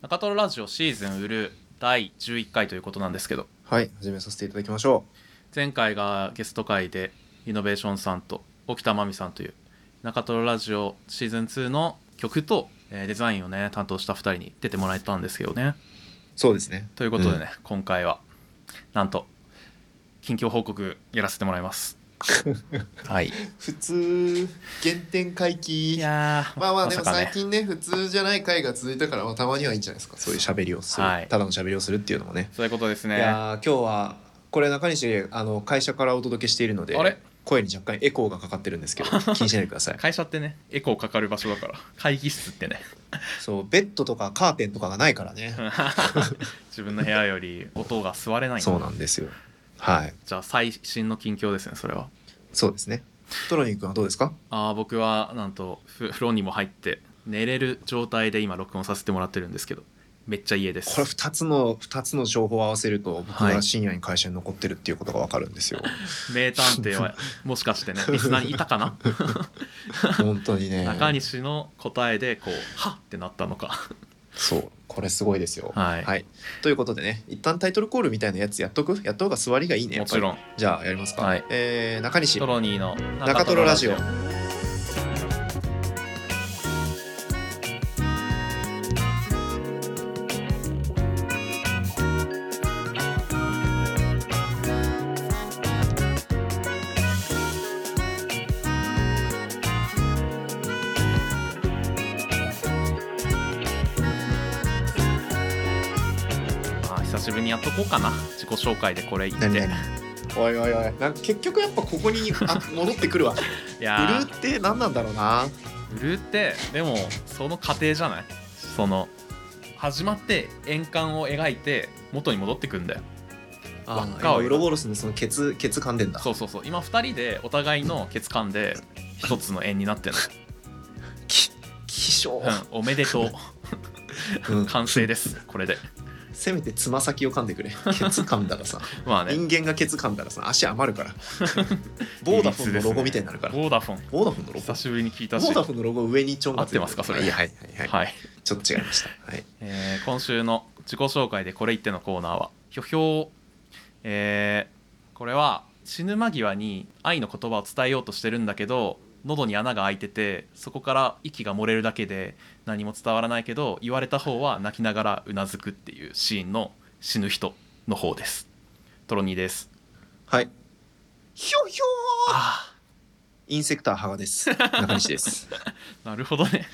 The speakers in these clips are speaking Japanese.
中トロラジオシーズン売る第11回ということなんですけどはい始めさせていただきましょ前回がゲスト会でイノベーションさんと沖田真美さんという中トロラジオシーズン2の曲とえーデザインをね担当した2人に出てもらえたんですけどね。うそうですね。ということでね、今回はなんと近況報告やらせてもらいますはい。普通原点回帰。いやーまあまあでもさかね。最近ね普通じゃない回が続いたから、まあ、たまにはいいんじゃないですか。そういう喋りをする、はい。ただの喋りをするっていうのもね。そういうことですいねやー今日はこれ中西あの会社からお届けしているのであれ？声に若干エコーがかかってるんですけど 気にしないでください。会社ってねエコーかかる場所だから。会議室ってね。そうベッドとかカーテンとかがないからね。自分の部屋より音が吸われない。そうなんですよはい。じゃあ最新の近況ですねそれは。そうですね。トロニー君はどうですか？あー僕はなんとふ風呂にも入って寝れる状態で今録音させてもらってるんですけどめっちゃ家です。これ2つの2つの情報を合わせると僕はい。が深夜に会社に残ってるっていうことが分かるんですよ、名探偵はもしかしてね リスナーにいたかな？本当にね。中西の答えでこうはっってなったのか。そうこれすごいですよ。はい。ということでね一旦タイトルコールみたいなやつやっとく？やった方が座りがいいねもちじゃあやりますか、はい。えー中西。トロニーの中トロラジオ紹介でこれ言って。おいおいおい。なんか結局やっぱここに あ戻ってくるわ。いや売るって何なんだろうな。ー売るってでもその過程じゃない？その始まって円環を描いて元に戻ってくんだよ。輪っかを。あウロボロスのそのケツケツ噛んでんだ。そうそうそう。今2人でお互いのケツ感で一つの円になってる き希少、の、うん、おめでとう。うん。完成です。これでせめてつま先を噛んでくれ。ケツ噛んだらさ。まあね。人間がケツ噛んだらさ足余るから。ボーダフォンのロゴみたいになるから、ボーダフォン。ボーダフォンのロゴ。久しぶりに聞いたし。ボーダフォンのロゴ上にちょんがつい合ってますか？それは。い。はいはい、はい、ちょっと違いました。はい。えー今週の自己紹介でこれ言ってのコーナーは「ひょひょえーこれは死ぬ間際に愛の言葉を伝えようとしてるんだけど喉に穴が開いててそこから息が漏れるだけで何も伝わらないけど言われた方は泣きながらうなずくっていうシーンの死ぬ人の方です。トロニーです。はい。ひょひょー！あインセクターハガです。中西です。あ なるほどね。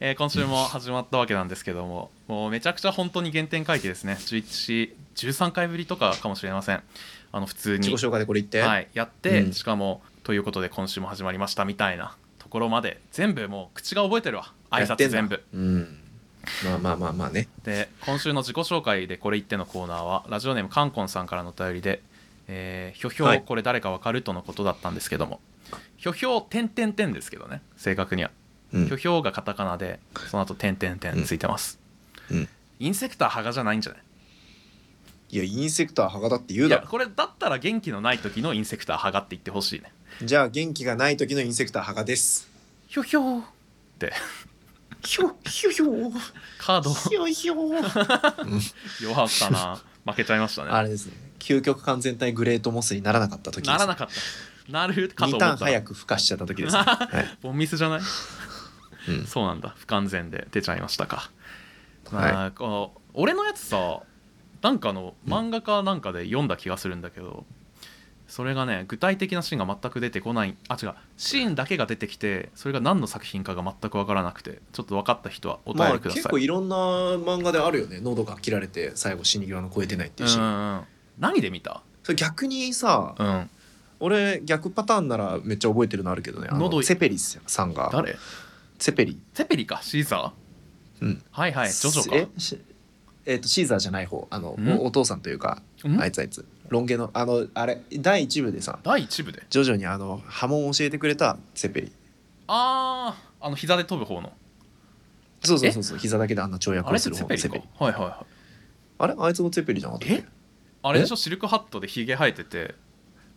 えー今週も始まったわけなんですけどももうめちゃくちゃ本当に原点回帰ですね。11 13回ぶりとかかもしれません。あの普通に。自己紹介でこれ言って、はい、やって、うん。しかもということで今週も始まりましたみたいなところまで全部もう口が覚えてるわ。挨拶全部。うん。まあまあまあまあね。で今週の自己紹介でこれ言ってのコーナーはラジオネームカンコンさんからのお便りで「えーひょひょはい。これ誰かわかる?」とのことだったんですけども「ひょひょ点点点」ですけどね。正確には。うん「ひょひょ」がカタカナでその後点点点ついてます、うん。インセクターハガじゃないんじゃない？いやインセクターハガだって言ういやだろこれだったら元気のない時のインセクターハガって言ってほしいねじゃあ元気がない時のインセクターハガです。ひょひょ。ってひょひょひょ。カード。ひょひょ。弱かったな。負けちゃいましたね。あれですね。究極完全体グレートモスにならなかった時です。ならなかった。なるかと2思った。らターン早く孵化しちゃった時です、ね。はい。ボンミスじゃない？うん。そうなんだ。不完全で出ちゃいましたか、はい。まあこの俺のやつさなんかの漫画かなんかで読んだ気がするんだけど、それがね具体的なシーンが全く出てこない。あ違う。シーンだけが出てきてそれが何の作品かが全く分からなくて。ちょっと分かった人はお便まありください、結構いろんな漫画であるよね。喉が切られて最後死に際の超えてないっていうシーン、何で見た？それ逆にさうん。俺逆パターンならめっちゃ覚えてるのあるけどね。喉セペリスさんが。誰？セペリ。セペリか？シーザー？うん。はいはい。ジョジョか。え？しえーとシーザーじゃない方。あのん？おお父さんというかん？あいつあいつロン毛のあのあれ第一部でさ第一部で？徐々にあの波紋を教えてくれたセペリ。あああの膝で飛ぶ方の？そうそうそうそう膝だけであんな跳躍をする方のセペリはいはいはい。あれ？あいつもセペリじゃなかったっあれでしょ？シルクハットでヒゲ生えてて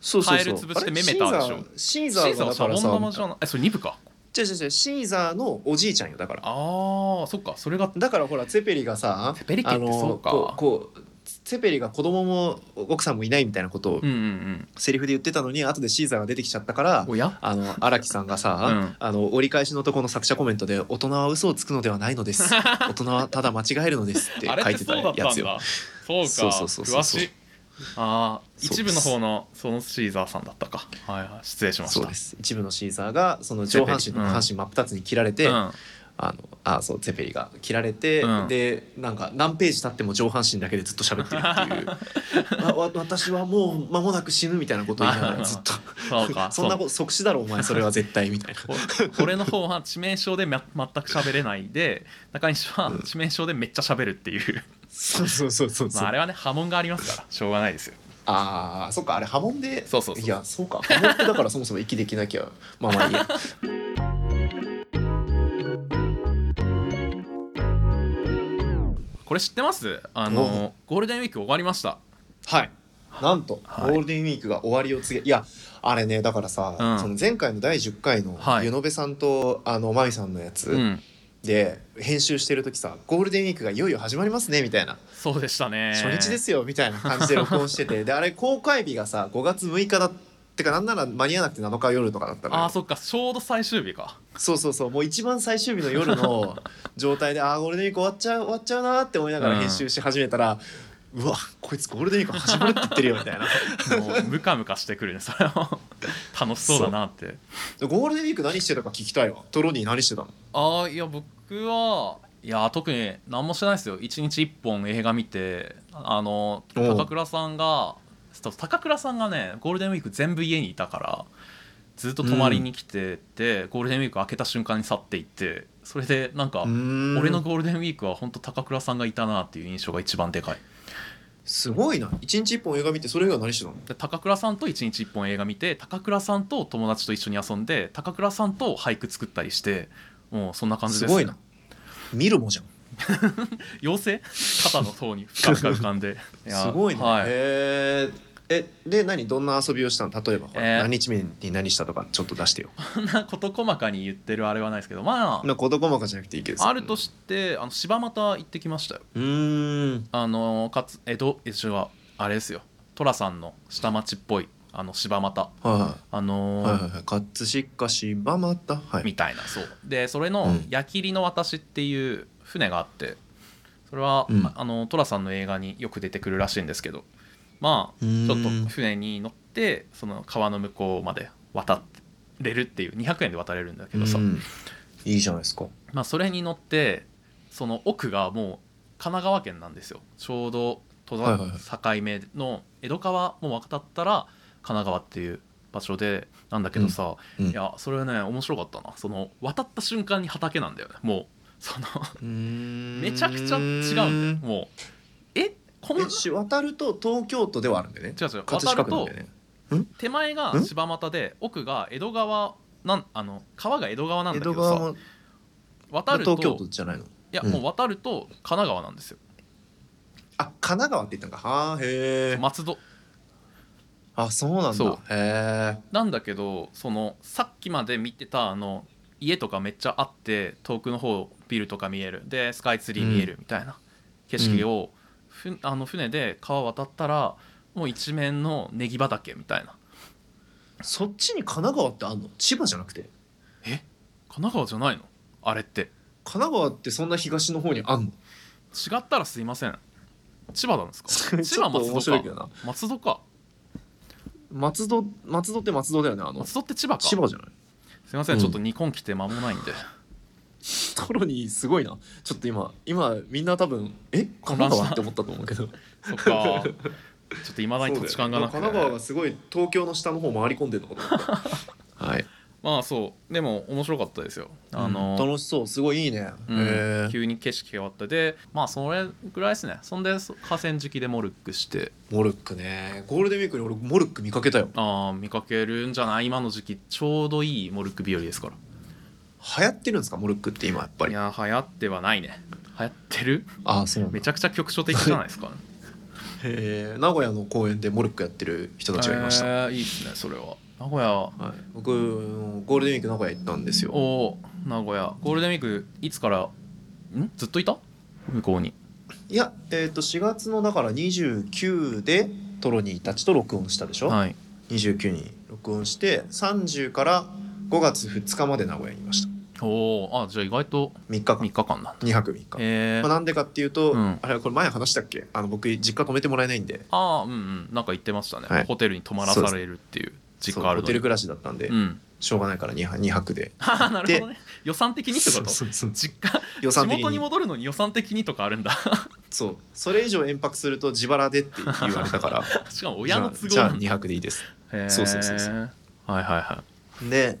そうそうそう。カエル潰してメメタでしょ？シーザーシーザーシーザーはシャボンからさ玉じゃない。えそれ2部か？違う違う違うシーザーのおじいちゃんよだから。あーそっかそれがだからほらツェペリがさツェペリ家ってそうか。こうこうツェペリが子供も奥さんもいないみたいなことをうんうんうん。セリフで言ってたのに後でシーザーが出てきちゃったからおや？あの荒木さんがさ、あの折り返しのとこの作者コメントで「大人は嘘をつくのではないのです。大人はただ間違えるのです」ってあれ書いてたってそうだったやつよ。そうか。そうそうそうそう詳しい。ああそう一部の方のそのシーザーさんだったか。はいはい。失礼しました。そうです。一部のシーザーがその上半身と下半身真っ二つに切られて、うんあのあそうツェペリが切られて、うん。でなんか何ページ経っても上半身だけでずっと喋ってるっていう。あ わ私はもう間もなく死ぬみたいなことを言いながら ずっと。そうか そんなこと即死だろお前それは絶対みたいな。こ俺の方は致命傷でま全く喋れないで中西は致命傷でめっちゃ喋るっていう、そうそうそうそうまあ、あれはね波紋がありますからしょうがないですよ。ああそっかあれ波紋でそうそうそう。いやそうか。波紋ってだからそもそも息できなきゃまあまあいいやこれ知ってます？あおのゴールデンウィーク終わりました。はい。なんと、はい。ゴールデンウィークが終わりを告げいやあれねだからさ、うん。その前回の第10回のはい。湯野辺さんとあのまみさんのやつ、うん。で編集してる時さゴールデンウィークがいよいよ始まりますねみたいな、そうでしたね。初日ですよみたいな感じで録音してて。であれ公開日がさ5月6日だってかなんなら間に合わなくて7日夜とかだったのよ。あーそっか。ちょうど最終日か。そうそうそう。もう一番最終日の夜の状態であーゴールデンウィーク終わっちゃう終わっちゃうなーって思いながらうん。編集し始めたら、うわこいつゴールデンウィーク始まるって言ってるよみたいな。もうムカムカしてくるね。それは 楽しそうだなって。でゴールデンウィーク何してたか聞きたいわ。トロニー何してたの？ああいや僕はいや特に何もしてないですよ。一日一本映画見てあの高倉さんが高倉さんがねゴールデンウィーク全部家にいたからずっと泊まりに来てて、ゴールデンウィーク明けた瞬間に去っていってそれでなんか俺俺のゴールデンウィークは本当高倉さんがいたなっていう印象が一番でかい。すごいな。一日一本映画見てそれ以外何してたの？で高倉さんと一日一本映画見て高倉さんと友達と一緒に遊んで高倉さんと俳句作ったりしてもうそんな感じです。すごいな。見るもじゃん。妖精？肩の塔に深々浮かんで。すごいね、はい、へーえで何どんな遊びをしたの？例えば、えー。何日目に何したとかちょっと出してよ。そんな事細かに言ってるあれはないですけどまな事細かじゃなくていいけどさ。ああるとしてあの柴又行ってきましたよ。うーん。あのかつ江戸江戸はあれですよ。寅さんの下町っぽいあの柴又。はあのーいはいはいはい。葛飾柴又。はい。みたいなそう。でそれのうん「矢切の私」っていう船があってそれは、うん。ああの寅さんの映画によく出てくるらしいんですけどまあちょっと船に乗ってその川の向こうまで渡れるっていう200円で渡れるんだけどさ、うん。いいじゃないですか。まあ、それに乗ってその奥がもう神奈川県なんですよ。ちょうど戸はいはい田境目の江戸川も渡ったら神奈川っていう場所でなんだけどさ、うん。いやそれはね面白かったな。その渡った瞬間に畑なんだよね。もうそのめ めちゃくちゃ違うんだよ。もうえこんな。えし渡ると東京都ではあるんだよね。違う違う。葛飾区なんだよね。手前がん？柴又で奥が江戸川なんあの川が江戸川なんだ江けど渡ると東京都じゃないの？いや、うん。もう渡ると神奈川なんですよ。あ神奈川って言ったんか。はあへえ。松戸。あそうなんそう。だへえ。なんだけどそのさっきまで見てたあの家とかめっちゃあって遠くの方ビルとか見える。でスカイツリー見えるみたいな景色を、ふあの船で川渡ったらもう一面のネギ畑みたいな。そっちに神奈川ってあんの？千葉じゃなくて？え？神奈川じゃないの？あれって。神奈川ってそんな東の方にあんの？違ったらすいません。千葉なんですか？千葉松戸か。松戸か。松戸松戸って松戸だよねあの。松戸って千葉か。千葉じゃない？すいません、うんちょっと日本来て間もないんでトロニーすごいな。ちょっと今今みんな多分え神奈川って思ったと思うけど。そっか。ちょっといまだに土地勘がなくて。神奈川がすごい東京の下の方回り込んでるのかと思った。はい。まあそう。でも面白かったですよ。あの、楽しそう。すごいいいね、うん。急に景色が変わって。でまあそれぐらいですね。そんで河川敷でモルックして。モルックね。ゴールデンウィークに俺モルック見かけたよ。ああ見かけるんじゃない？今の時期。ちょうどいいモルック日和ですから流行ってるんですか？モルックって今やっぱり。いや流行ってはないね。流行ってる？ああそうめちゃくちゃ局所的じゃないですか？へえ。名古屋の公園でモルックやってる人たちがいました、えーいいですねそれは。名古屋。はい、僕ゴールデンウィーク名古屋行ったんですよ。お名古屋。ゴールデンウィークいつから？ん？ずっといた？向こうに。いやえっ、と4月のだから29でトロニーたちと録音したでしょ、はい。29に録音して30から5月2日まで名古屋にいましたおおあじゃあ意外と3日間。3日間なんだ。2泊3日、えー。まあ、なんでかっていうと、うん。あれこれ前話したっけ？あの僕実家泊めてもらえないんで。ああうんうん。なんか言ってましたね、はい。ホテルに泊まらされるっていう実家あるホテル暮らしだったんで、うん。しょうがないから 2, 泊2泊で。なるほどね。予算的にってこと？そうそうそう。実家？予算的に。地元に戻るのに予算的にとかあるんだ。そう。それ以上延泊すると自腹でって言われたから。しかも親の都合じゃあじゃあなんだ2泊でいいです。そうそうそうそはいはいはで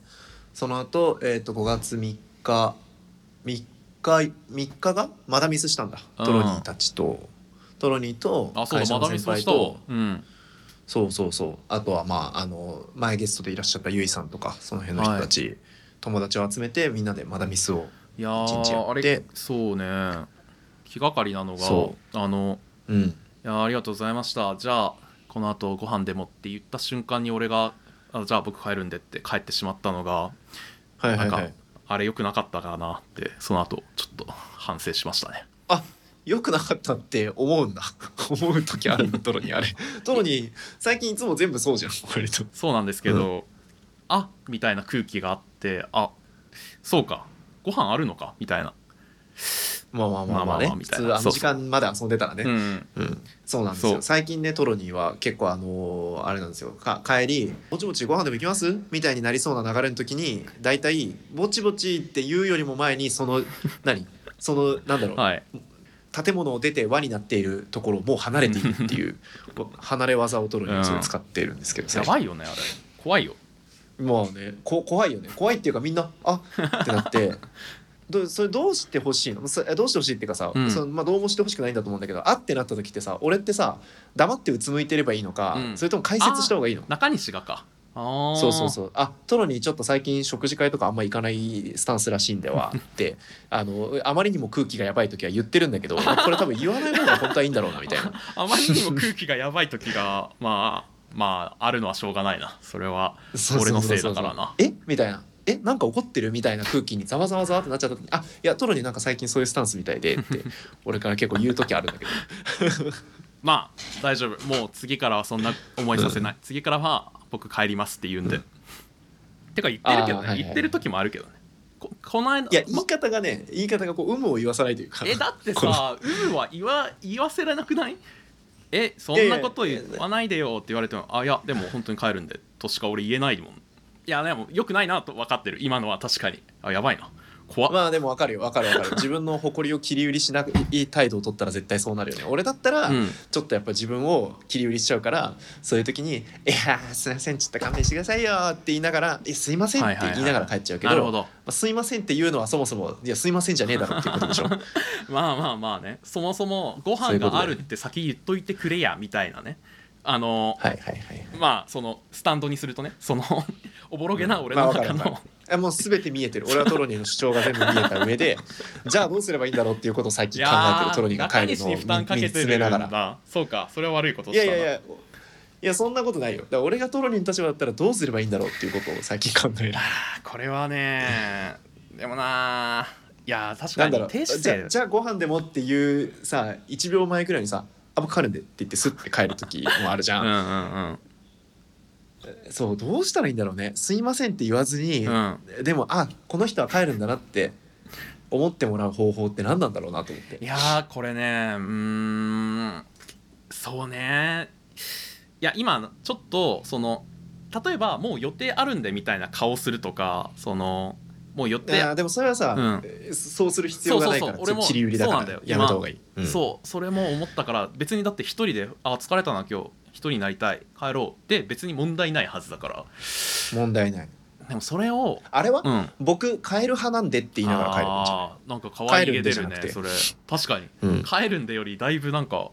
その後、えー、と5月3日3日3日がまだミスしたんだ。うん。トロニーたちと。トロニーと会社の先輩と。そうそうそう。あとはまああの前ゲストでいらっしゃったゆいさんとかその辺の人たち、友達を集めてみんなでまだミスを一日やって。れそうね。気がかりなのがそあのうん。いやーありがとうございました。じゃあこの後ご飯でもって言った瞬間に俺があじゃあ僕帰るんでって帰ってしまったのがはいはいはい。なんかあれ良くなかったかなってその後ちょっと反省しましたね。あよくなかったって思うんだ。思う時あるんだトロニーあれ。トロニー最近いつも全部そうじゃん割と。そうなんですけど、あみたいな空気があってあそうか。ご飯あるのか？みたいな、まあまあまあまあ。ね普通あの時間まで遊んでたらね。うん。うん、そうなんですよ。最近ねトロニーは結構あのーあれなんですよ。か帰り「ぼちぼちご飯でも行きます?」みたいになりそうな流れの時に大体「ぼちぼち」って言うよりも前にその 何？そのなんだろう、はい。建物を出て輪になっているところをもう離れているっていう離れ技をトロニーはすごい使ってるんですけど、やばいよねあれ。怖いよ。まあねこ怖いよね。怖いっていうかみんな「あってなって どそれどうしてほしいの？どうしてほしいっていうかさ、うん。そのまあ、どうもしてほしくないんだと思うんだけど「あってなった時ってさ俺ってさ黙ってうつむいてればいいのか、うん。それとも解説した方がいいの？中西がか。そうそうそう。あトロにちょっと最近食事会とかあんま行かないスタンスらしいんでは って。あのあまりにも空気がやばい時は言ってるんだけどこれ多分言わない方が本当はいいんだろうなみたいな。あまりにも空気がやばい時がまあまああるのはしょうがないな。それは俺のせいだからな。え？みたいなえなんか怒ってるみたいな空気にざわざわざわってなっちゃった時にあいやトロになんか最近そういうスタンスみたいでって 俺から結構言う時あるんだけど。まあ大丈夫。もう次からはそんな思いさせない、次からは僕帰りますって言うんで、てか言ってるけどね、はいはい言ってる時もあるけどね。ここの間まいや言い方がね言い方がこう有無を言わさないというか。えだってさ有無は言わ言わせられなくない？えそんなこと言わないでよって言われてもあいやでも本当に帰るんでとしか俺言えないもんいやでもよくないなと分かってる。今のは確かに。あやばいな。怖っ、まあでも分かるよ。分かる分かる。自分の誇りを切り売りしない態度を取ったら絶対そうなるよね。俺だったら、うん。ちょっとやっぱ自分を切り売りしちゃうからそういう時に「いやーすいませんちょっと勘弁してくださいよ」って言いながら「えすいません」って言いながら帰っちゃうけど,、なるほど。まあ、すいませんっていうのはそもそも「いやすいませんじゃねえだろ」っていうことでしょ。まあまあまあね。そもそもご飯があるって先言っといてくれやみたいなね。あのはいはいはい。まあそのスタンドにするとねそのおぼろげな俺まあの中の、わかるわかる。えもう全て見えてる。俺はトロニーの主張が全部見えた上で じゃあどうすればいいんだろうっていうことを最い近考えてる。トロニーが帰るのを見つめながら。だそうかそれは悪いこといやいやいやいやそんなことないよ。だ俺がトロニーの立場だったらどうすればいいんだろうっていうことを最近考える。これはねでもないや確かになんだろう。低姿勢じゃあご飯でもっていうさ1秒前くらいにさ「あ僕帰るんで」って言ってスッて帰る時もあるじゃ、うんんうんそうどうしたらいいんだろうね「すいません」って言わずに、うん。でもあこの人は帰るんだなって思ってもらう方法って何なんだろうなと思って。いやーこれねうーんそうね。いや今ちょっとその例えばもう予定あるんでみたいな顔するとかそのもう予い定やでもそれはさ、うん。えそうする必要がないからそうそうそう俺も切り売りだやめた方がいい、うん。そうそれも思ったから別にだって一人で「あ疲れたな今日。一人になりたい。帰ろう」で別に問題ないはずだから。問題ない。でもそれをあれは、うん。僕帰る派なんでって言いながら帰るんじゃなんか可愛げ出るね。それ。確かに、うん。帰るんでよりだいぶなんか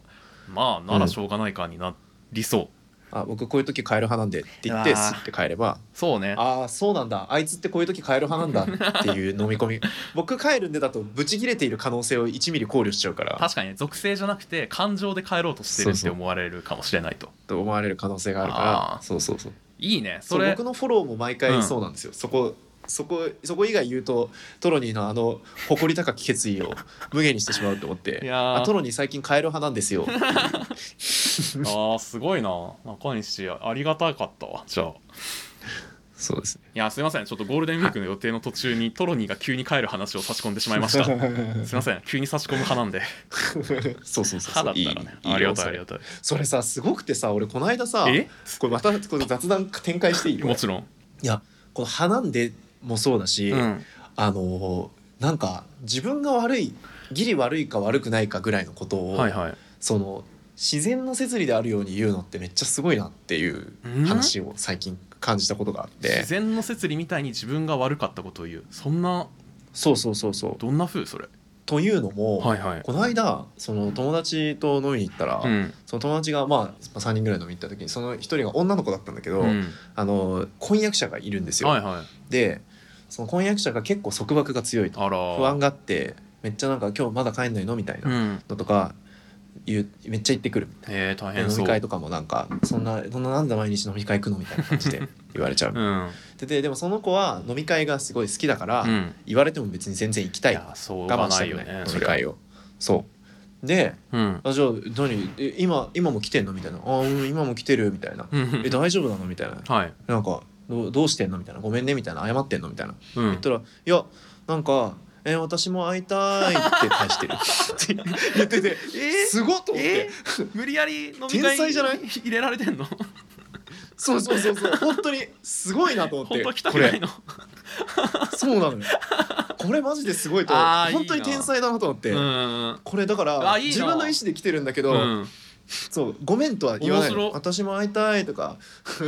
まあならしょうがないかになりそう、あ僕こういう時帰る派なんでって言ってスッて帰ればそうね。ああそうなんだ。あいつってこういう時帰る派なんだっていう飲み込み。僕帰るんでだとブチ切れている可能性を1ミリ考慮しちゃうから。確かにね属性じゃなくて感情で帰ろうとしてるって思われるかもしれないと。と思われる可能性があるから。そうそうそう。いいね。それ。僕のフォローも毎うん。回そうなんですよ、そこそこそこ以外言うとトロニーのあの誇り高き決意を無限にしてしまうと思って。いやー。あトロニー最近カエル派なんですよ あーすごいな。中西ありがたかったわじゃあ。そうですね。いやすいません。ちょっとゴールデンウィークの予定の途中にトロニーが急に帰る話を差し込んでしまいました。すいません。急に差し込む派なんで。そうそうそう派だったら。ね。いいありがたい。よありがたいそれさすごくてさ俺この間さえ？これまたこれ雑談展開していい？よもちろん。いやこの「派なんで」もそうだし、うん。あのーなんか自分が悪いギリ悪いか悪くないかぐらいのことを、はいはい。その自然の摂理であるように言うのってめっちゃすごいなっていう話を最近感じたことがあって、自然の摂理みたいに自分が悪かったことを言う。そんなそうそうそうそう。どんな風？それ。というのも、はいはい。この間その友達と飲みに行ったら、うん。その友達がまあ3人ぐらい飲みに行った時にその一人が女の子だったんだけど、うん。あの婚約者がいるんですよ。はいはい。でその婚約者が結構束縛が強いと。不安があってめっちゃなんか今日まだ帰んないの？みたいなうん。のとか言うめっちゃ言ってくる。へえ大で変飲み会とかもなんかそんなそんななんで毎日飲み会行くのみたいな感じで言われちゃう。うん。でででもその子は飲み会がすごい好きだから、うん。言われても別に全然行きたい。いやそう我が慢しない。よね。飲み会を。そう。でうん。あじゃあ何？え今今も来てんの？みたいな「あうん今も来てる」みたいな「うん。え大丈夫なの?」みたいな。はい「なんかどうどうしてんの?」みたいな「ごめんね」みたいな「謝ってんの?」みたいな。うん。言ったら「いやなんかえ私も会いたい」って返してる。っ て言っててえ？すごっと思って。え？無理やり飲み天会才じゃない？入れられてんの？そうそうそうそう。本当にすごいなと思って。本当来たこれ。そうなのよ。これマジですごいと本当に天才だなと思って。うんこれだから自分の意思で来てるんだけど、うん。そうごめんとは言わない私も会いたいとか。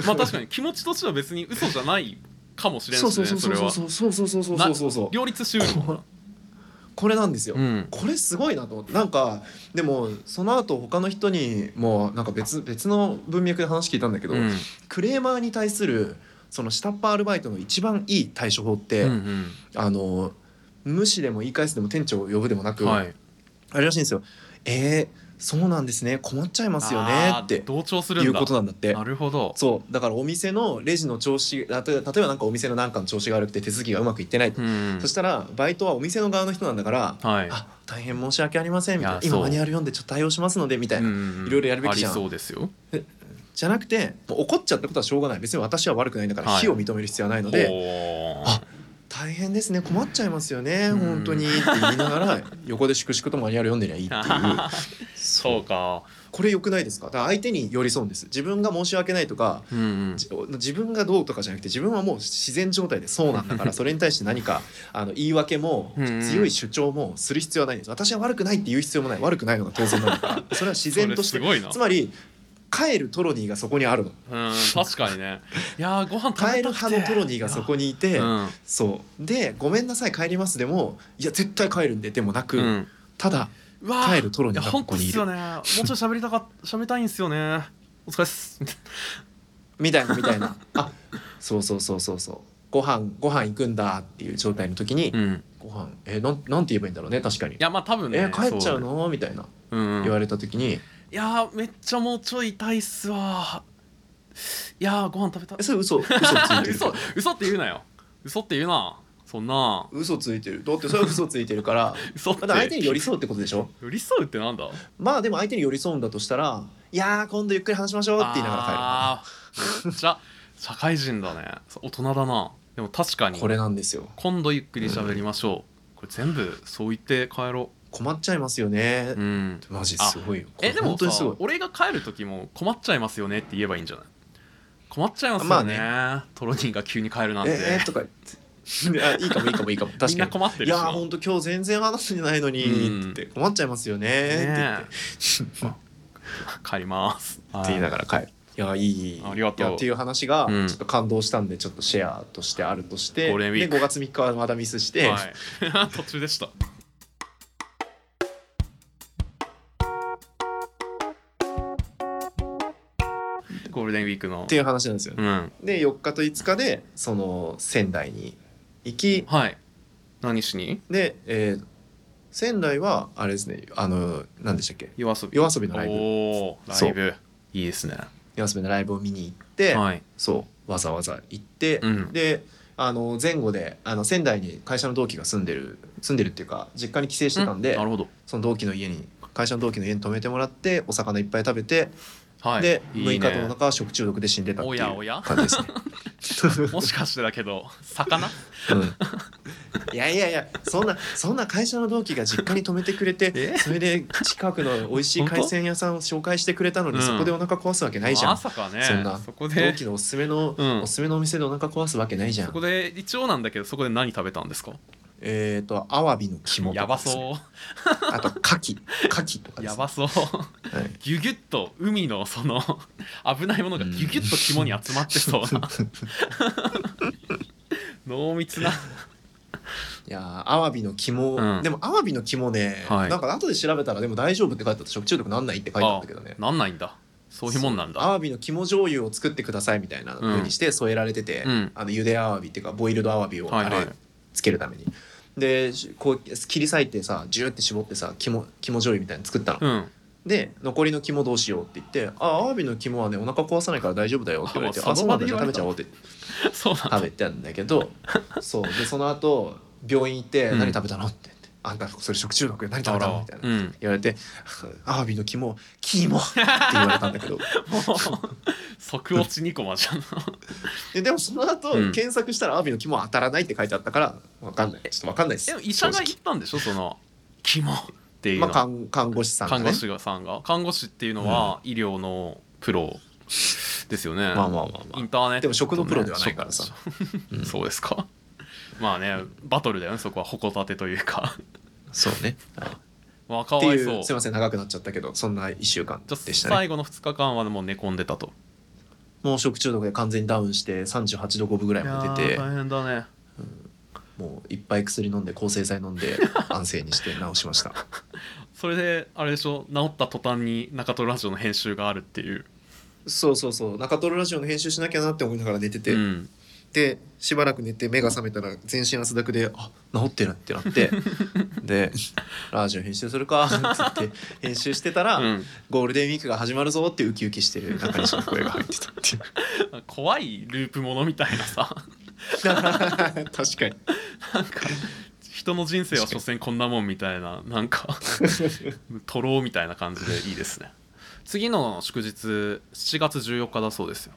まあ確かに気持ちとしては別に嘘じゃないかもしれんしそうそうそうねそそうそうそうそうそうそうそうそう。両立しうるもんな。これなんですよ、うん。これすごいなと思って。なんかでもその後他の人にもなんか別別の文脈で話聞いたんだけど、うん。クレーマーに対するその下っ端アルバイトの一番いい対処法って、うんあの無視でも言い返すでも店長を呼ぶでもなく、うんはい。あれらしいんですよ「えー、そうなんですね。困っちゃいますよね」って。同調するいうことなんだって。なるほど。そう。だからお店のレジの調子例えば例えばなんかお店のなんかの調子が悪くて手続きがうまくいってないと、うん。そしたらバイトはお店の側の人なんだから「はい。あ大変申し訳ありません」みたいな「いやそう。今マニュアル読んでちょっと対応しますので」みたいな、うんいろいろやるべきじゃん。ありそうですよ。じゃなくて怒っちゃったことはしょうがない。別に私は悪くないんだからはい。非を認める必要はないので、ほー。あ大変ですね。困っちゃいますよね。うん。本当に。って言いながら横で粛々とマニュアル読んでりゃいいっていう そうか。これ良くないですか？だから相手に寄り添うんです。自分が申し訳ないとかうんうん。じ自分がどうとかじゃなくて自分はもう自然状態でそうなんだから それに対して何かあの言い訳も強い主張もする必要はないんです。私は悪くないって言う必要もない。悪くないのが当然なんだから。それは自然として。つまり帰るトロニーがそこにあるの。うん確かにね。いやーご飯食べ帰る派のトロニーがそこにいて、うん。そう。で「ごめんなさい帰ります」でも「いや絶対帰るんで」でもなく、うん。ただ帰るトロニーにいる。当っすよね。もうちょっと喋りたか 喋りたいんすよね。お疲れっす。みたいなみたいな。あそうそうそうそうそう。ご飯ご飯行くんだっていう状態の時に、うん。ご飯えなんなんて言えばいいんだろうね確かに。いやまあ多分ねえ帰っちゃうそのみたいな。うん言われた時に。いやーめっちゃもうちょい痛いっすわ。いやーご飯食べたえそれ嘘嘘ついてる 嘘嘘って言うなよ。嘘って言うなそんな。嘘ついてる。だってそれは嘘ついてるから。嘘って。だ相手に寄り添うってことでしょ？寄り添うってなんだ？まあでも相手に寄り添うんだとしたら「いやー今度ゆっくり話しましょう」って言いながらあーめっちゃ社会人だね。大人だな。でも確かに。帰るこれなんですよ。今度ゆっくり喋りましょう、これ全部そう言って帰ろ困っちゃいますよね、ううん。マジすごいよ。えでもさ本当にすごい。俺が帰る時も困っちゃいますよねって言えばいいんじゃない困っちゃいますよね,、まトロニーが急に帰るなんて、ええとか言ってあ いいかもいいかもいいかも。確かに。みんな困ってるし。いなやーほんと今日全然話してないのに。うん。って困っちゃいますよね。って言って。帰ります。って言いながら帰る。い。やいい。ありがとう。いやっていう話がうん。ちょっと感動したんでちょっとシェアとしてあるとして、でゴールデンウィーク。5月3日はまだミスして、はい、途中でした。ゴールデンウィークの。っていう話なんですよ、うん。で4日と5日でその仙台に行きはい。何しに？で、えー仙台はあれですねあの何でしたっけ？夜遊び。夜遊びのライブ。おおライブ。いいですね。ヤスメのライブを見に行って、はい。そうわざわざ行って、うん。であの前後であの仙台に会社の同期が住んでる住んでるっていうか実家に帰省してたんで、なるほど。その同期の家に会社の同期の家に泊めてもらってお魚いっぱい食べて、はい。でいい6日とね7日は食中毒で死んでたっていおやおや？う感じですね。もしかしてだけど魚？うん。いやいやいやそんなそんな会社の同期が実家に泊めてくれてえ？それで近くの美味しい海鮮屋さんを紹介してくれたのにうん。そこでお腹壊すわけないじゃん、まさかね。そんなこで期のおすすめの、うん。おすすめのお店でお腹壊すわけないじゃん。そこで一応なんだけどそこで何食べたんですか？えっ、とアワビの肝とやばかですね。そあと牡蠣。牡蠣とかね、うやばそう。はい。ギュギュッと海のその危ないものがギュギュッと肝に集まってそうな。濃密な。いやーアワビの肝、うん。でもアワビの肝ね、はい。なんか後で調べたらでも大丈夫って書いてあった。食中毒なんないって書いてあったけどね。なんないんだ。そういうもんなんアだワビの肝醤油を作ってくださいみたいな風にして添えられてて、うん。あのゆでアワビっていうかボイルドアワビをはいはい。あれつけるために、でしこう切り裂いてさジューって絞ってさ肝肝醤油みたいに作ったの、うん。で残りの肝どうしようって言って「あアワビの肝はねお腹壊さないから大丈夫だよ」って言われて「あそうなんだじゃ食べちゃおう」ってそうなんだ。食べてたんだけどそう。でその後病院行って「うん。何食べたの?」って「あんたそれ食中毒何食べたの?」みたいな。うん。言われて「アワビの肝肝」って言われたんだけど。もう即落ち2コマじゃん。ででもその後、うん。検索したらアワビの肝は当たらないって書いてあったからわかんない。ちょっとわかんないです。でも医者が正言ったんでしょ？その肝っていう直まあ、の看看護師さんがね。看護師がさんが。看護師っていうのは医療のプロですよね、まあまあまあまインターネット、ね、でも食のプロではないからさ。食そうですか。まあねバトルだよねそこは。矛盾というか。あそうね。まあかっていわいそう。うすいません長くなっちゃったけどそんな1週間でしたね。最後の2日間はもう寝込んでたと。もう食中毒で完全にダウンして38度5分ぐらいまで出て。大変だね。もういっぱい薬飲んで抗生剤飲んで 安静にして治しました。それであれでしょ？治った途端に中トロラジオの編集があるっていう、そうそうそう。中トロラジオの編集しなきゃなって思いながら寝てて、うん、でしばらく寝て目が覚めたら全身汗だくで「あ治ってる」ってなって で「ラジオ編集するか」って言って編集してたら、うん。ゴールデンウィークが始まるぞってウキウキしてる中西の声が入ってたっていう。怖いループものみたいなさ。確かに。なんか人の人生は所詮こんなもんみたいななんかとろうみたいな感じでいいですね。次の祝日7月14日だそうですよ。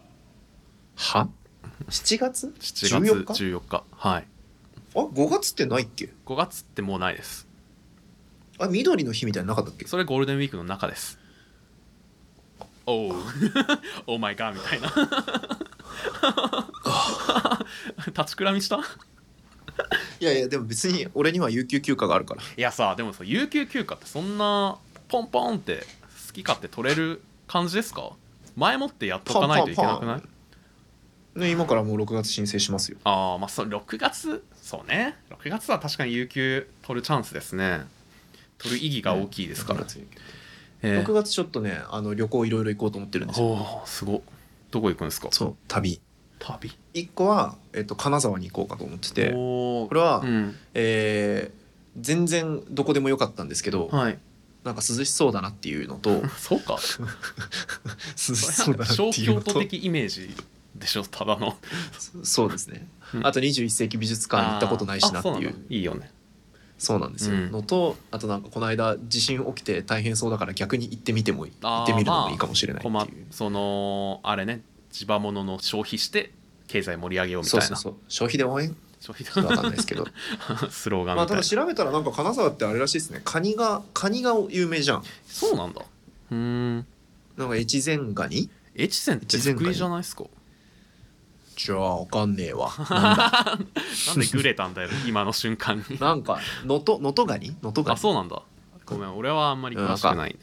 は？7月？7月 ?14 日？14日。はい。あ5月ってないっけ？5月ってもうないです。あ緑の日みたいなのなかったっけ？それゴールデンウィークの中です。おう。オーマイガーみたいな。立ちくらみした？いやいやでも別に俺には有給休暇があるから。いやさでもさ有給休暇ってそんなポンポンって好き勝手取れる感じですか？前もってやっとかないといけなくない？ね今からもう6月申請しますよ。ああまあそう6月？そうね。6月は確かに有給取るチャンスですね。取る意義が大きいですから、6月え6月ちょっとねあの旅行いろいろ行こうと思ってるんですよ。おおすごっ。どこ行くんですか？そう旅。旅？1個は、えっと、金沢に行こうかと思ってて。これは、うん。えー全然どこでもよかったんですけど、はい。なんか涼しそうだなっていうのと そうか。涼しそそうだなっていうのと。京都的イメージ？でしょただの。そうですね、うん。あと21世紀美術館に行ったことないしなっていう。いいよね。そうなんですよ、うん。のとあとなんかこの間地震起きて大変そうだから逆に行ってみても行ってみるのもいいかもしれないっていう、まあそのあれね地場物の消費して経済盛り上げようみたいな。そうそうそう。消費で応援？消費ちょっとわかんないですけど。スローガンまあみたいな、ただ調べたらなんか金沢ってあれらしいですね。カニがカニが有名じゃん。そうなんだ。うーん。なんか越前ガニ？越前って福井じゃないですか？じゃあわかんねえわ。なんだ。なんでグレたんだよ今の瞬間に。なんか能登能登ガニ能登ガニあそうなんだ。ごめん俺はあんまり詳しくないね。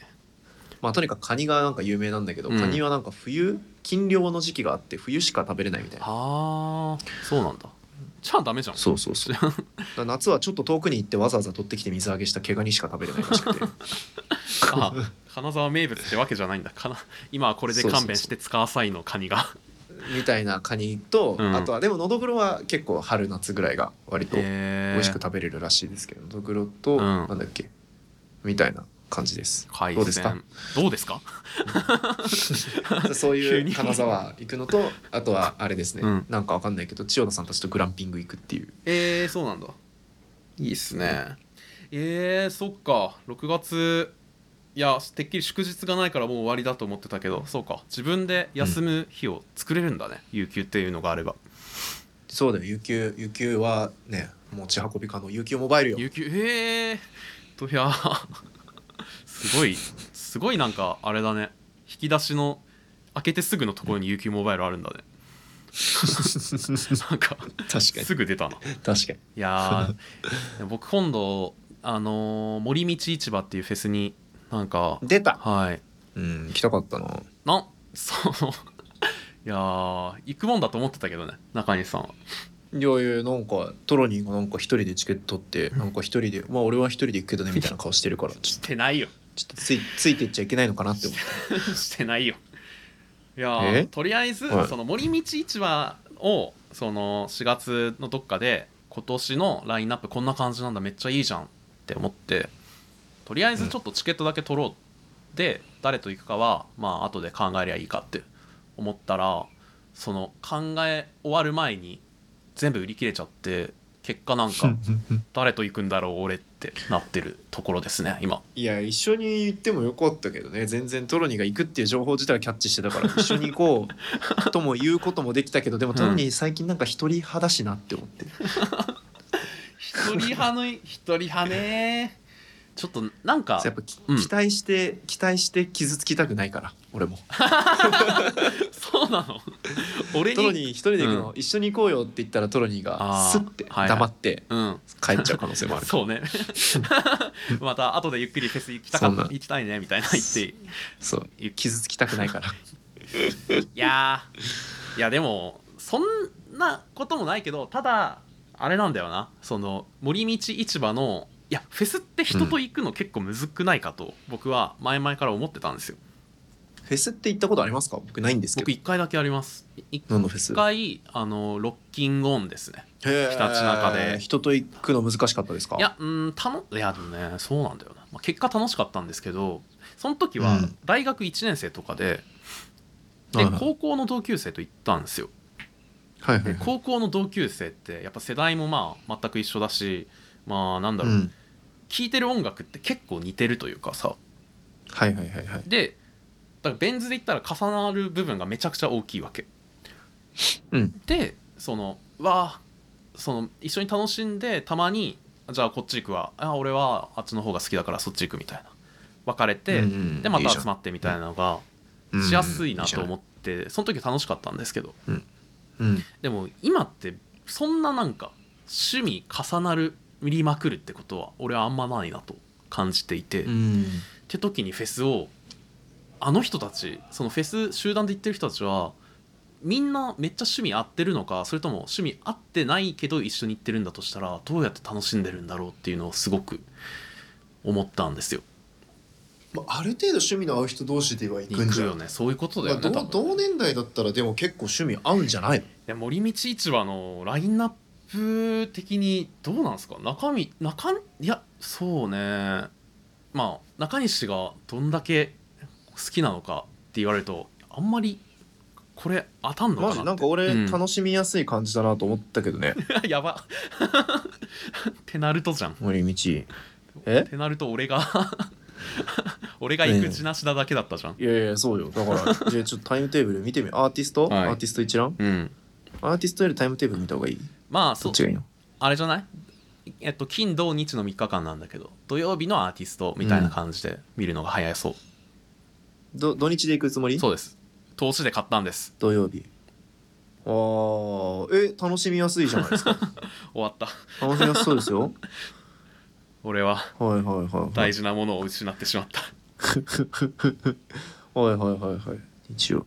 まあとにかくカニがなんか有名なんだけど、うん。カニはなんか冬禁漁の時期があって冬しか食べれないみたいな。ああそうなんだ。じゃあダメじゃん。そうそうそう。だから夏はちょっと遠くに行ってわざわざ取ってきて水揚げした毛ガニしか食べれないらしくて。あ金沢名物ってわけじゃないんだ。かな今はこれで勘弁して使わさいのカニがみたいなカニと、うん。あとはでものどぐろは結構春夏ぐらいが割と美へ味しく食べれるらしいですけどのどぐろと、うん。なんだっけみたいな感じです。海どうですか？鮮どうですか？そういう金沢行くのとあとはあれですね、うん。なんかわかんないけど千代田さんたちとグランピング行くっていう。えー、そうなんだ。いいっすね。えー、そっか。6月いやてっきり祝日がないからもう終わりだと思ってたけどそうか。自分で休む日を作れるんだね、有給っていうのがあれば。そうだよ。有給有給はね持ち運び可能。有給モバイルよ。有給えー、といやすごいすごいなんかあれだね。引き出しの開けてすぐのところに UQ モバイルあるんだね。なんか確かに。すぐ出たな。確かに。いや僕今度あのー森道市場っていうフェスになんか出た。はい。うん行きたかったな。なんそう。いやー行くもんだと思ってたけどね中西さんは。いやいやなんかトロニーがなんか一人でチケット取ってなんか一人でまあ俺は一人で行くけどねみたいな顔してるからしてないよ。ちょっとついついていっちゃいけないのかなって思って。してないよ。いやえ？ーとりあえず、はい。その森道市場をその4月のどっかで今年のラインナップこんな感じなんだめっちゃいいじゃんって思ってとりあえずちょっとチケットだけ取ろうで誰と行くかはまあ後で考えりゃいいかって思ったらその考え終わる前に全部売り切れちゃって結果なんか誰と行くんだろう俺ってなってるところですね今。いや一緒に行ってもよかったけどね全然トロニーが行くっていう情報自体はキャッチしてたから一緒に行こうとも言うこともできたけどでもトロニー最近なんか一人派だしなって思って、一人派の一人派ねちょっとなんかやっぱき、うん。期待して期待して傷つきたくないから俺も。そうなの？俺に？トロニー一人で行くの、一緒に行こうよって言ったらトロニーがスッて黙ってうん。帰っちゃう可能性もある。そうね。また後でゆっくりフェス行きたか行きたいねみたいな言って。そう。傷つきたくないから。いやー。いやでもそんなこともないけどただあれなんだよな。その森道市場のいやフェスって人と行くの結構むずくないかと、僕は前々から思ってたんですよ。フェスって行ったことありますか？僕ないんですけ僕ど1回だけあります。1何のフェス？回あのロッキングオンですね。ひたちなかで。人と行くの難しかったですか？いやうんたのいやでもねそうなんだよな、まあ、結果楽しかったんですけどその時はうん。大学1年生とかで、ではいはい。高校の同級生と行ったんですよ。ではいはいはい。高校の同級生ってやっぱ世代もまあ全く一緒だしまあなんだろう、うん。聴いてる音楽って結構似てるというかさ。はいはいはいはい。でだからベン図で言ったら重なる部分がめちゃくちゃ大きいわけ。うん。でそのわあその一緒に楽しんでたまにじゃあこっち行くわ。あ俺はあっちの方が好きだからそっち行くみたいな。別れて、うんうんでまた集まってみたいなのがうん。しやすいなと思っってその時楽しかったんですけど。うん。でも今ってそんななんか趣味重なるりまくるってことは俺はあんまないなと感じていて、っうん。て時にフェスをあの人たちそのフェス集団で行ってる人たちはみんなめっちゃ趣味合ってるのかそれとも趣味合ってないけど一緒に行ってるんだとしたらどうやって楽しんでるんだろうっていうのをすごく思ったんですよ。まあある程度趣味の合う人同士では行くんじゃよねそういうことだまあよね、同同年代だったらでも結構趣味合うんじゃないの森道市場のラインナップ的にどうなんですか？中身中いやそうね。まあ中西がどんだけ好きなのかって言われるとあんまりこれ当たんのかなって。マジ？なんか俺うん。楽しみやすい感じだなと思ったけどね。やば。ペナルトじゃん。森道。え？ペナルト俺が 俺が行く地なしだだけだったじゃん、いやいやそうよ。だからじゃあちょっとタイムテーブル見てみアーティスト、はい。アーティスト一覧？うん。アーティストよりタイムテーブル見た方がいい？まあそっちがいいの？あれじゃない？えっと金土日の3日間なんだけど土曜日のアーティストみたいな感じで見るのが早いそう、ど土日で行くつもり？そうです。投資で買ったんです。土曜日。あー。え楽しみやすいじゃないですか。終わった。楽しみやすそうですよ。俺は。はいはいはいはい。大事なものを失ってしまった。はいはいはいはい。日曜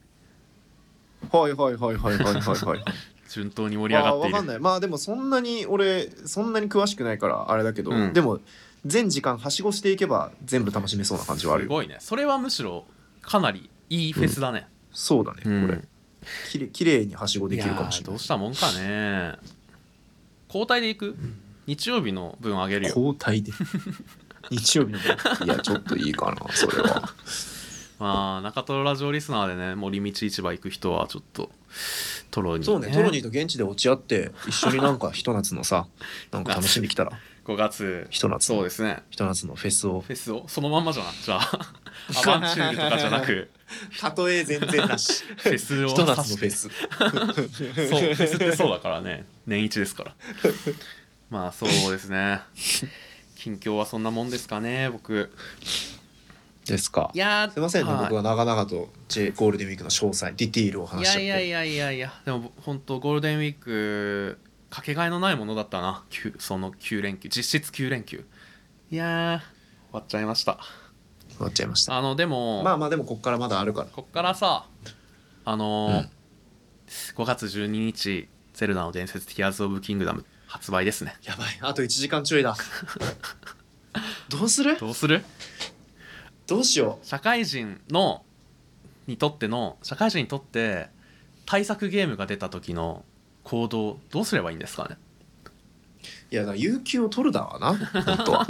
はいはいはいはいはいはいはい順当に盛り上がっている。あーわかんない。まあでもそんなに俺そんなに詳しくないからあれだけど、うん。でも全時間はしごしていけば全部楽しめそうな感じはあるよ。すごいね。それはむしろかなりいいフェスだね、そうだね、うん。これ。きれきれいにはしごできるかもしれない。どうしたもんかね。交代で行く？日曜日の分あげるよ。交代で？日曜日の分？いやちょっといいかなそれは。まあ中トロラジオリスナーでね森道市場行く人はちょっとトロに、ね、そうねトロニーと現地で落ち合って一緒になんかひと夏のさ なんか楽しんできたら。5月。ひと夏の。そうですね。ひと夏のフェスを。フェスを。そのまんまじゃなじゃあ アバンチュールとかじゃなく。例え全然なし。フェスを。ひと夏のフェス。そうフェスってそうだからね。年一ですから。まあそうですね。近況はそんなもんですかね僕ですか？いやーすいませんね、はい。僕は長々と J ゴールデンウィークの詳細ディティールをい話しちゃってやいやいやいやいや。でも本当ゴールデンウィークかけがえのないものだったな。きゅその9連休。実質9連休。いやー。終わっちゃいました。終わっちゃいました。あのでも、まあまあでもこっからまだあるから。こっからさあのーうん。5月12日「ゼルダの伝説ティアーズ・オブ・キングダム」発売ですね。やばい。あと1時間ちょいだ。どうする？どうする？どうしよ社会人のにとっての社会人にとって対策ゲームが出た時の行動どうすればいいんですかね。ういやだから有給を取るだわな 本当は。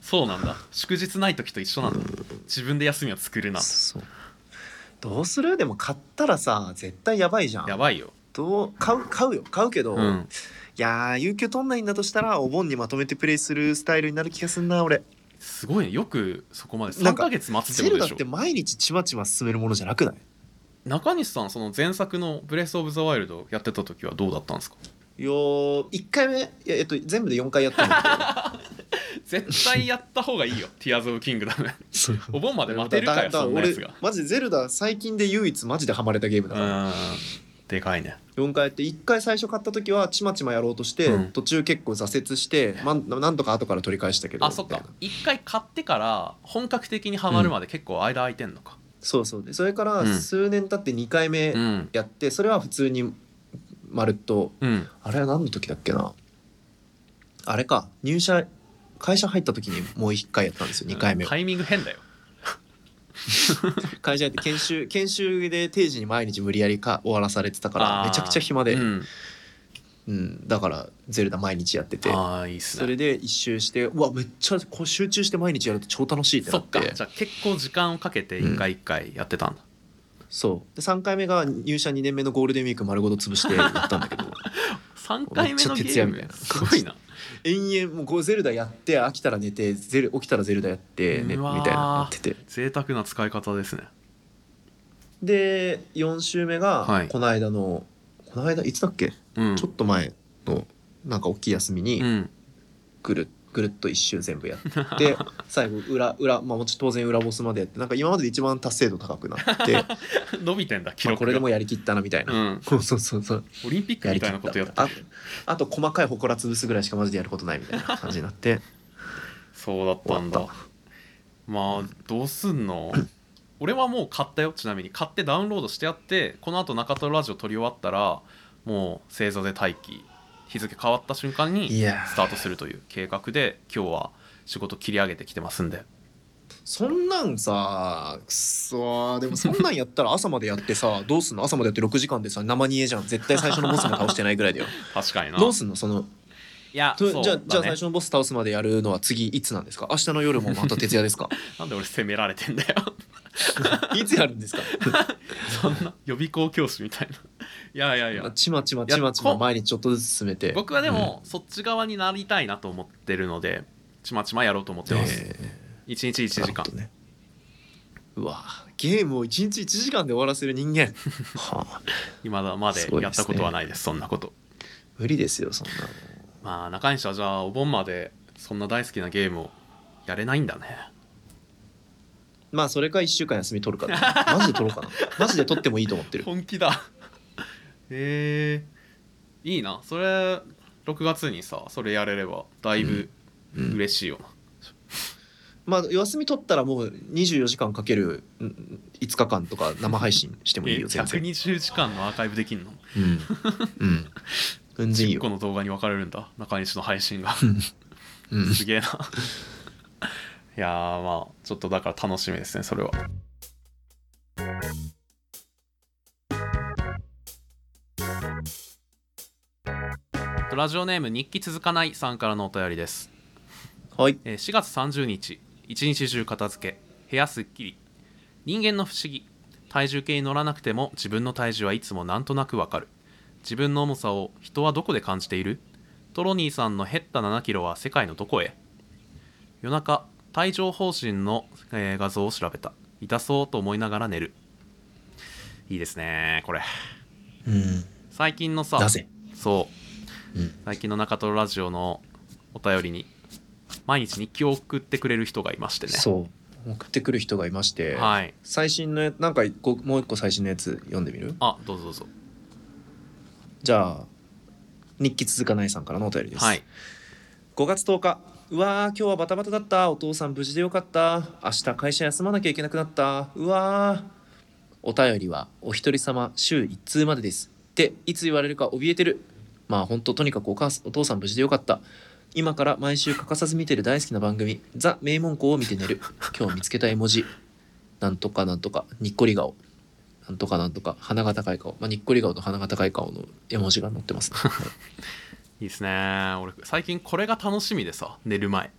そうなんだ。祝日ない時と一緒なんだ。自分で休みを作るな。そう。どうする？でも買ったらさ絶対やばいじゃん。やばいよ。どう？買う買うよ。買うけど、いうん。やー有給取んないんだとしたらお盆にまとめてプレイするスタイルになる気がすんな俺すごいね。よくそこまで3なんかヶ月待つってゼルダっことでしてょ毎日ちまちま進めるものじゃなくない？中西さんその前作の「ブレス・オブ・ザ・ワイルド」やってた時はどうだったんですか？いやー1回目いや、えっと、全部で4回やったんだ絶対やった方がいいよ「ティアーズ・オブ・キングダム。けどお盆まで待てるかよだだそんなやつ俺がマジでゼルダ最近で唯一マジでハマれたゲームだから、うんでかいね。4回やって1回最初買った時はちまちまやろうとして、うん。途中結構挫折して、まん、なんとか後から取り返したけどあそっか。みたいな。一回買ってから本格的にハマるまで結構間空いてんのか。そうそう。でそれからうん。数年経って2回目うん。やってそれは普通にまるっとうん。あれは何の時だっけな？あれか。入社会社入った時にもう1回やったんですよ2回目をタイミング変だよ会社入って研修 研修で定時に毎日無理やりか終わらされてたからめちゃくちゃ暇で、ううん。んだからゼルダ毎日やってて。いいね。それで一周してうわめっちゃこう集中して毎日やると超楽しいってなっそってか。じゃあ結構時間をかけて一回一回やってたんだ、そう。で3回目が入社2年目のゴールデンウィーク丸ごと潰してやったんだけど。3回目のゲーム。すごいな延々もうこうゼルダやって飽きたら寝てゼル起きたらゼルダやって、ね、うわー。みたいなってて。贅沢な使い方ですね。で4週目がはい。この間の、この間いつだっけ、うん。ちょっと前のなんか大きい休みにうん。ぐるぐるっと一周全部やって 最後裏裏まあもち当然裏ボスまでやってなんか今までで一番達成度高くなって 伸びてんだ記まあ録がこれでもやりきったなみたいな、うん。そうそうそうそう。オリンピックみたいなことやってあるあと細かい祠潰すぐらいしかマジでやることないみたいな感じになって。そうだったんだ。まあどうすんの？俺はもう買ったよちなみに。買ってダウンロードしてやってこの後中トロラジオ撮り終わったらもう星座で待機日付変わった瞬間にいや。スタートするという計画で今日は仕事切り上げてきてますんで。そんなんさくそーでもそんなんやったら朝までやってさ どうすんの？朝までやって6時間でさ生煮えじゃん。絶対最初のボスも倒してないぐらいだよ。確かにな。どうすんの？そのいやとそうじゃあじゃあ最初のボス倒すまでやるのは次いつなんですか？明日の夜もまた徹夜ですか？なんで俺責められてんだよ。いつやるんですか？そんな予備校教師みたいないやいやいや。ちまちまちまちま毎日ちょっとずつ進めて。僕はでも、そっち側になりたいなと思ってるのでちまちまやろうと思ってます、え。一1日1時間。ね。うわゲームを1日1時間で終わらせる人間。はあ。今だまでやったことはないですそんなこと。無理ですよそんなの。まあ中西はじゃあお盆までそんな大好きなゲームをやれないんだね。まあそれか1週間休み取るかなマジで取ろうかな。マジで取ってもいいと思ってる。本気だへえいいな。それ6月にさそれやれればだいぶうん。嬉しいよな、まあ休み取ったらもう24時間かけるうん5日間とか生配信してもいいえよ全然。120時間のアーカイブできんの？うん。うん。全然いい1個よ、の動画に分かれるんだ。中西の配信が。うん、すげえな。いやーまあちょっとだから楽しみですねそれはラジオネーム日記続かないさんからのお便りです。はい。えー4月30日一日中片付け部屋すっきり。人間の不思議。体重計に乗らなくても自分の体重はいつもなんとなくわかる。自分の重さを人はどこで感じている？トロニーさんの減った7キロは世界のどこへ？夜中帯状疱疹の、えー画像を調べた。痛そうと思いながら寝る。いいですねこれ。うん。最近のさそう。うん最近の中トロラジオのお便りに毎日日記を送ってくれる人がいましてね。そう。送ってくる人がいまして、はい。最新のやなんか一個もう一個最新のやつ読んでみる？あどうぞどうぞ。じゃあ日記続かないさんからのお便りです、はい。5月10日。うわー今日はバタバタだった。お父さん無事でよかった。明日会社休まなきゃいけなくなった。うわー。お便りはお一人様週1通までです。っていつ言われるか怯えてるまあ本当とにかくお母さんお父さん無事でよかった。今から毎週欠かさず見てる大好きな番組「ザ・名門校」を見て寝る。今日見つけた絵文字。なんとかなんとかにっこり顔。なんとかなんとか鼻が高い顔、まあ、にっこり顔と鼻が高い顔の絵文字が載ってます、ね、いいですね。俺最近これが楽しみでさ寝る前。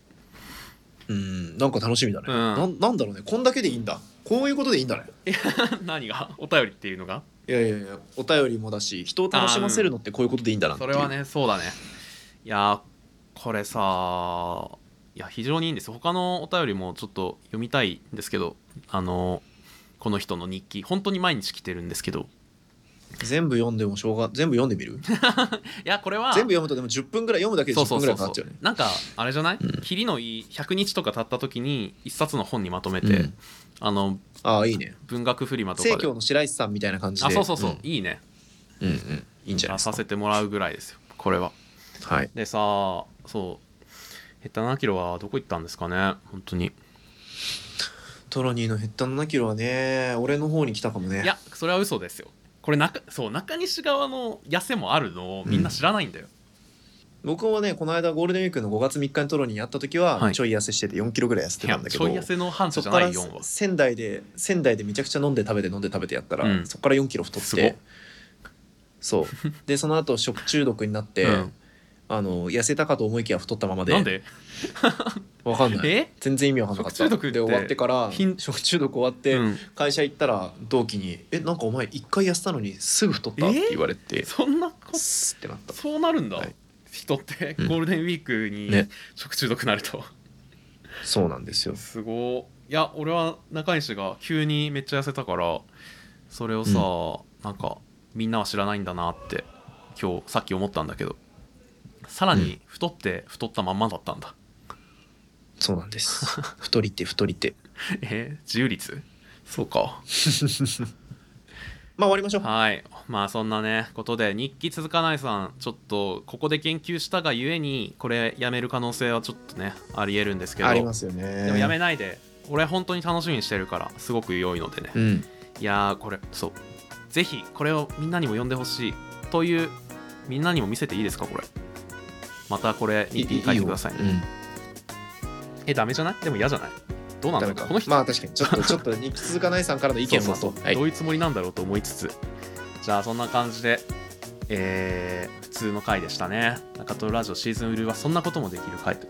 うんなんか楽しみだね、うん。なんなんだろうね。こんだけでいいんだ。こういうことでいいんだね。何が？お便りっていうのが？いやいやいやお便りもだし人を楽しませるのってこういうことでいいんだなっていう。それはねそうだね。いやーこれさいや非常にいいんです。他のお便りもちょっと読みたいんですけどあのこの人の日記本当に毎日来てるんですけど。全部読んでもしょうが全部読んでみる？いやこれは全部読むとでも10分ぐらい読むだけで10そうそう分ぐそう。そうらいかかっちゃうね。なんかあれじゃない、うん。キリのいい100日とか経った時に一冊の本にまとめて、うんあのああいいね。文学フリマとかで。生協の白石さんみたいな感じで。あそうそうそう、ん。いいね。うんうん。いいんじゃないですか。出させてもらうぐらいですよ。これは。はい。でさそう。減った7キロはどこ行ったんですかね？本当に。トロニーの減った7キロはね俺の方に来たかもね。いやそれは嘘ですよ。これ中そう中西側の痩せもあるのをみんな知らないんだよ、僕はねこの間ゴールデンウィークの5月3日にトロに会った時ははい。ちょい痩せしてて4キロぐらい痩せていやたんだけどちょい痩せの反射じゃから4は。仙台で仙台でめちゃくちゃ飲んで食べて飲んで食べてやったら、うん。そこから4キロ太っすごっ。てそう。でその後食中毒になって、うん。あの痩せたかと思いきや太ったままで。なんで？わかんない。え？全然意味わかんなかった。食中毒って？で終わってからひん食中毒終わって、うん。会社行ったら同期に「えなんかお前一回痩せたのにすぐ太った?」って言われて。そんなこスッってなった。そうなるんだ、はい人ってうん。ゴールデンウィークにね。食中毒になると、そうなんですよ。すごいいや俺は中西が急にめっちゃ痩せたからそれをさ、なんかみんなは知らないんだなって今日さっき思ったんだけど。さらに太って太ったまんまだったんだ。そうなんです。太りって太りって。え自由率？そうか。まあ終わりましょう。はいまあそんなねことで日記続かないさんちょっとここで研究したがゆえにこれやめる可能性はちょっとねありえるんですけど。ありますよね。でもやめないで俺本当に楽しみにしてるからすごく良いのでね、うん。いやーこれそう。ぜひこれをみんなにも読んでほしいというみんなにも見せていいですかこれ。またこれ日記に書いてくださいね。いいようん。えダメじゃない？でも嫌じゃない？どうなんだろう？この人、まあ確かに。ちょっとちょっと日記続かないさんからの意見を そう。はい。どういうつもりなんだろうと思いつつじゃあそんな感じでえー、普通の回でしたね。中トロラジオシーズン売るはそんなこともできる回と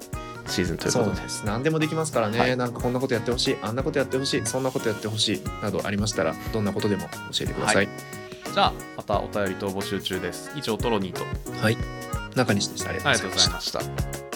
シーズンということで。そうです。何でもできますからね、はい。なんかこんなことやってほしい。あんなことやってほしい。そんなことやってほしい。などありましたらどんなことでも教えてください。じゃあまたお便りと募集中です。以上トロニーと。はい、中西でした。ありがとうございました